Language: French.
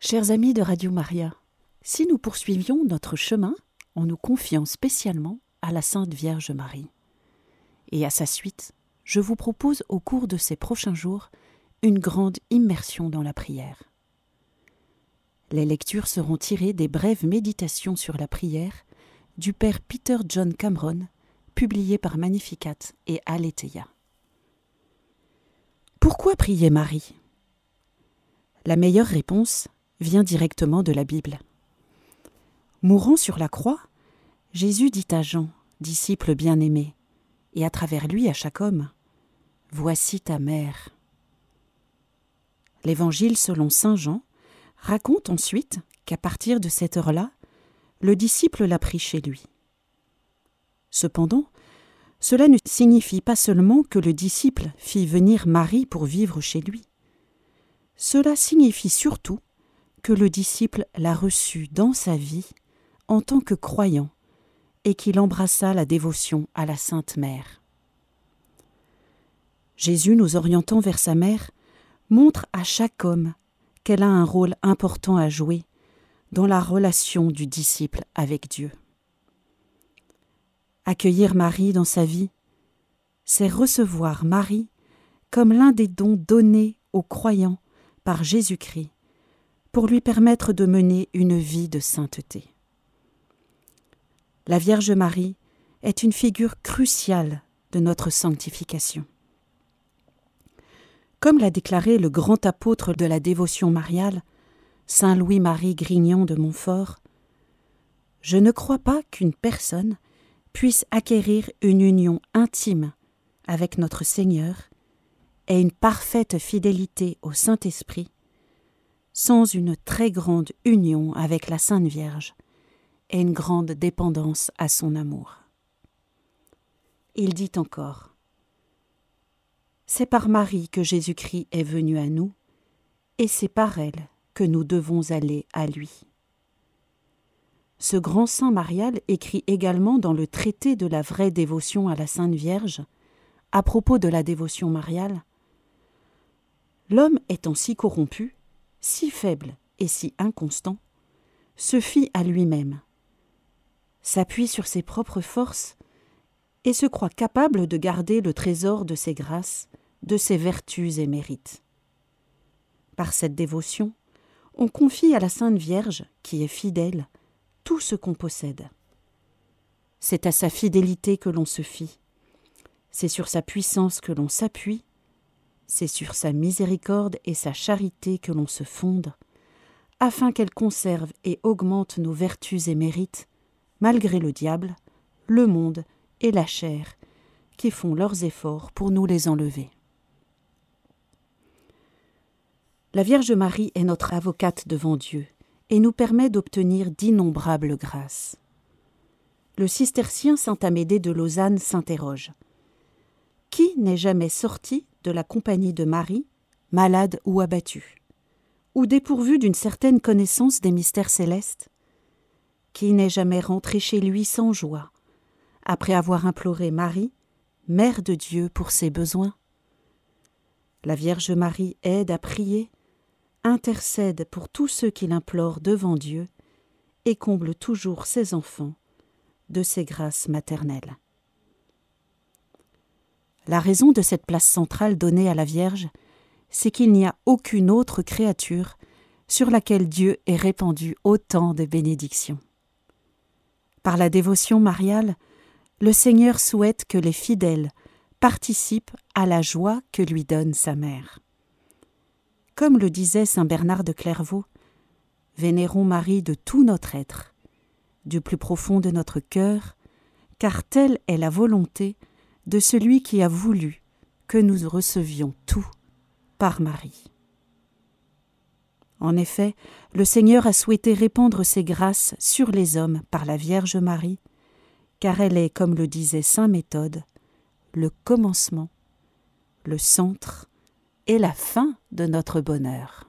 Chers amis de Radio Maria, si nous poursuivions notre chemin en nous confiant spécialement à la Sainte Vierge Marie et à sa suite, je vous propose au cours de ces prochains jours une grande immersion dans la prière. Les lectures seront tirées des brèves méditations sur la prière du père Peter John Cameron, publiées par Magnificat et Aletheia. Pourquoi prier Marie? La meilleure réponse vient directement de la Bible. Mourant sur la croix, Jésus dit à Jean, disciple bien-aimé, et à travers lui à chaque homme, Voici ta mère. L'Évangile selon Saint Jean raconte ensuite qu'à partir de cette heure-là, le disciple l'a pris chez lui. Cependant, cela ne signifie pas seulement que le disciple fit venir Marie pour vivre chez lui. Cela signifie surtout que le disciple l'a reçu dans sa vie en tant que croyant et qu'il embrassa la dévotion à la Sainte Mère. Jésus, nous orientant vers sa mère, montre à chaque homme qu'elle a un rôle important à jouer dans la relation du disciple avec Dieu. Accueillir Marie dans sa vie, c'est recevoir Marie comme l'un des dons donnés aux croyants par Jésus-Christ pour lui permettre de mener une vie de sainteté. La Vierge Marie est une figure cruciale de notre sanctification. Comme l'a déclaré le grand apôtre de la dévotion mariale, Saint Louis-Marie Grignon de Montfort, Je ne crois pas qu'une personne puisse acquérir une union intime avec notre Seigneur et une parfaite fidélité au Saint-Esprit sans une très grande union avec la Sainte Vierge et une grande dépendance à son amour. Il dit encore C'est par Marie que Jésus-Christ est venu à nous, et c'est par elle que nous devons aller à lui. Ce grand saint marial écrit également dans le traité de la vraie dévotion à la Sainte Vierge, à propos de la dévotion mariale L'homme étant si corrompu, si faible et si inconstant, se fie à lui-même, s'appuie sur ses propres forces et se croit capable de garder le trésor de ses grâces, de ses vertus et mérites. Par cette dévotion, on confie à la Sainte Vierge, qui est fidèle, tout ce qu'on possède. C'est à sa fidélité que l'on se fie, c'est sur sa puissance que l'on s'appuie, c'est sur sa miséricorde et sa charité que l'on se fonde, afin qu'elle conserve et augmente nos vertus et mérites, malgré le diable, le monde et la chair, qui font leurs efforts pour nous les enlever. La Vierge Marie est notre avocate devant Dieu et nous permet d'obtenir d'innombrables grâces. Le cistercien Saint Amédée de Lausanne s'interroge. Qui n'est jamais sorti la compagnie de Marie, malade ou abattu, ou dépourvu d'une certaine connaissance des mystères célestes, qui n'est jamais rentré chez lui sans joie, après avoir imploré Marie, Mère de Dieu, pour ses besoins. La Vierge Marie aide à prier, intercède pour tous ceux qui l'implorent devant Dieu, et comble toujours ses enfants de ses grâces maternelles. La raison de cette place centrale donnée à la Vierge, c'est qu'il n'y a aucune autre créature sur laquelle Dieu ait répandu autant de bénédictions. Par la dévotion mariale, le Seigneur souhaite que les fidèles participent à la joie que lui donne sa mère. Comme le disait saint Bernard de Clairvaux, vénérons Marie de tout notre être, du plus profond de notre cœur, car telle est la volonté de celui qui a voulu que nous recevions tout par Marie. En effet, le Seigneur a souhaité répandre ses grâces sur les hommes par la Vierge Marie, car elle est, comme le disait Saint Méthode, le commencement, le centre et la fin de notre bonheur.